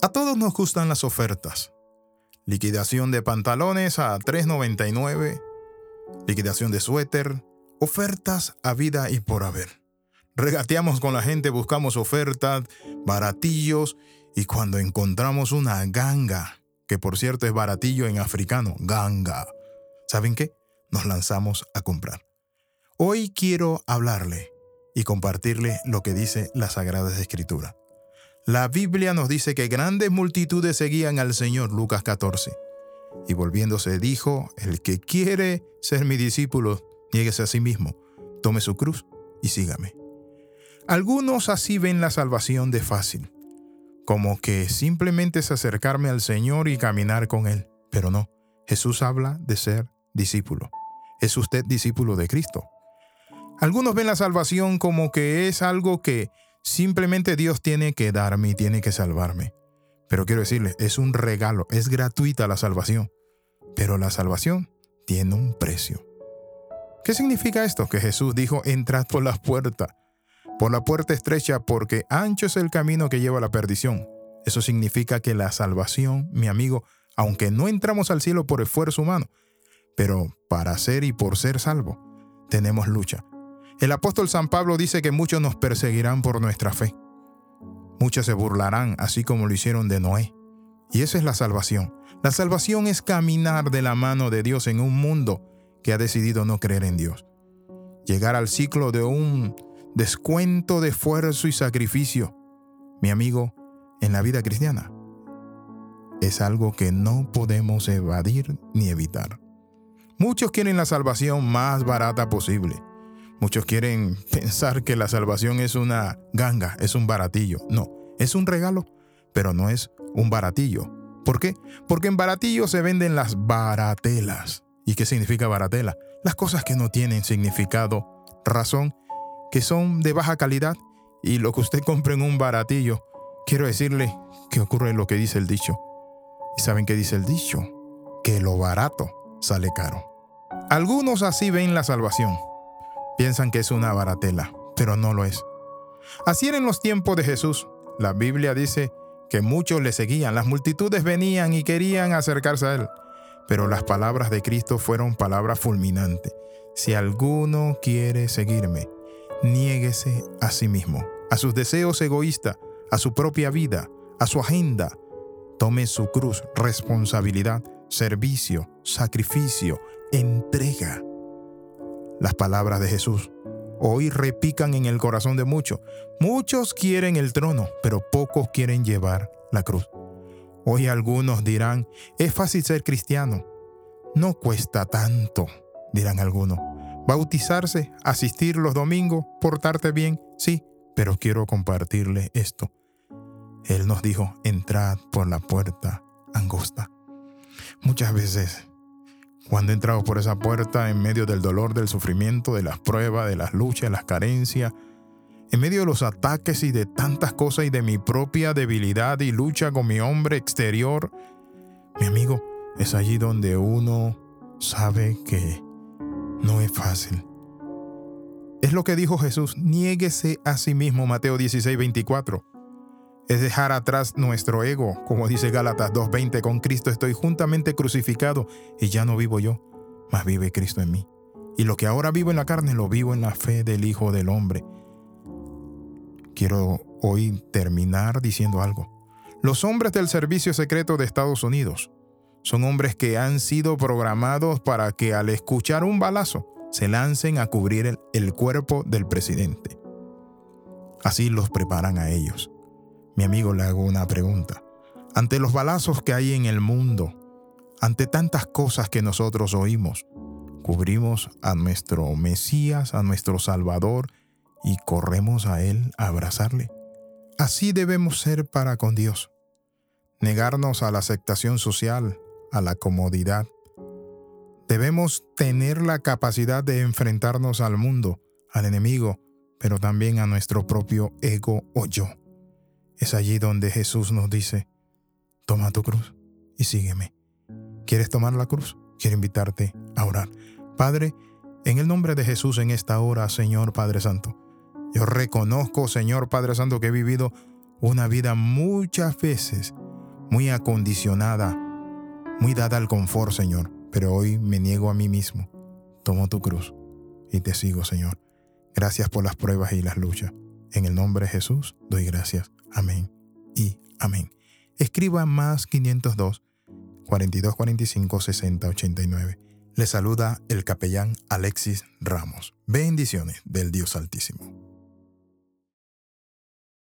A todos nos gustan las ofertas. Liquidación de pantalones a 3.99, liquidación de suéter, ofertas a vida y por haber. Regateamos con la gente, buscamos ofertas, baratillos y cuando encontramos una ganga, que por cierto es baratillo en africano, ganga, ¿saben qué? Nos lanzamos a comprar. Hoy quiero hablarle y compartirle lo que dice la Sagrada Escritura. La Biblia nos dice que grandes multitudes seguían al Señor, Lucas 14. Y volviéndose dijo, el que quiere ser mi discípulo, niéguese a sí mismo, tome su cruz y sígame. Algunos así ven la salvación de fácil, como que simplemente es acercarme al Señor y caminar con Él. Pero no, Jesús habla de ser discípulo. ¿Es usted discípulo de Cristo? Algunos ven la salvación como que es algo que simplemente Dios tiene que darme y tiene que salvarme. Pero quiero decirle, es un regalo, es gratuita la salvación. Pero la salvación tiene un precio. ¿Qué significa esto? Que Jesús dijo, entrad por la puerta, por la puerta estrecha, porque ancho es el camino que lleva a la perdición. Eso significa que la salvación, mi amigo, aunque no entramos al cielo por esfuerzo humano, pero para ser y por ser salvo, tenemos lucha. El apóstol San Pablo dice que muchos nos perseguirán por nuestra fe. Muchos se burlarán, así como lo hicieron de Noé. Y esa es la salvación. La salvación es caminar de la mano de Dios en un mundo que ha decidido no creer en Dios. Llegar al ciclo de un descuento de esfuerzo y sacrificio, mi amigo, en la vida cristiana. Es algo que no podemos evadir ni evitar. Muchos quieren la salvación más barata posible. Muchos quieren pensar que la salvación es una ganga, es un baratillo. No, es un regalo, pero no es un baratillo. ¿Por qué? Porque en baratillo se venden las baratelas. ¿Y qué significa baratela? Las cosas que no tienen significado, razón, que son de baja calidad y lo que usted compre en un baratillo, quiero decirle que ocurre lo que dice el dicho. ¿Y saben qué dice el dicho? Que lo barato sale caro. Algunos así ven la salvación piensan que es una baratela, pero no lo es. Así era en los tiempos de Jesús. La Biblia dice que muchos le seguían, las multitudes venían y querían acercarse a él. Pero las palabras de Cristo fueron palabras fulminantes. Si alguno quiere seguirme, niéguese a sí mismo, a sus deseos egoístas, a su propia vida, a su agenda. Tome su cruz, responsabilidad, servicio, sacrificio, entrega las palabras de Jesús. Hoy repican en el corazón de muchos. Muchos quieren el trono, pero pocos quieren llevar la cruz. Hoy algunos dirán, es fácil ser cristiano. No cuesta tanto, dirán algunos. Bautizarse, asistir los domingos, portarte bien, sí, pero quiero compartirle esto. Él nos dijo, entrad por la puerta angosta. Muchas veces cuando he entrado por esa puerta en medio del dolor, del sufrimiento, de las pruebas, de las luchas, las carencias, en medio de los ataques y de tantas cosas y de mi propia debilidad y lucha con mi hombre exterior, mi amigo, es allí donde uno sabe que no es fácil. Es lo que dijo Jesús, niéguese a sí mismo, Mateo 16, 24 es dejar atrás nuestro ego, como dice Gálatas 2.20, con Cristo estoy juntamente crucificado y ya no vivo yo, mas vive Cristo en mí. Y lo que ahora vivo en la carne lo vivo en la fe del Hijo del Hombre. Quiero hoy terminar diciendo algo. Los hombres del Servicio Secreto de Estados Unidos son hombres que han sido programados para que al escuchar un balazo se lancen a cubrir el, el cuerpo del presidente. Así los preparan a ellos. Mi amigo le hago una pregunta. Ante los balazos que hay en el mundo, ante tantas cosas que nosotros oímos, cubrimos a nuestro Mesías, a nuestro Salvador, y corremos a Él a abrazarle. Así debemos ser para con Dios. Negarnos a la aceptación social, a la comodidad. Debemos tener la capacidad de enfrentarnos al mundo, al enemigo, pero también a nuestro propio ego o yo. Es allí donde Jesús nos dice, toma tu cruz y sígueme. ¿Quieres tomar la cruz? Quiero invitarte a orar. Padre, en el nombre de Jesús en esta hora, Señor Padre Santo, yo reconozco, Señor Padre Santo, que he vivido una vida muchas veces muy acondicionada, muy dada al confort, Señor, pero hoy me niego a mí mismo. Tomo tu cruz y te sigo, Señor. Gracias por las pruebas y las luchas. En el nombre de Jesús doy gracias. Amén y amén. Escriba más 502 4245 6089. Le saluda el capellán Alexis Ramos. Bendiciones del Dios Altísimo.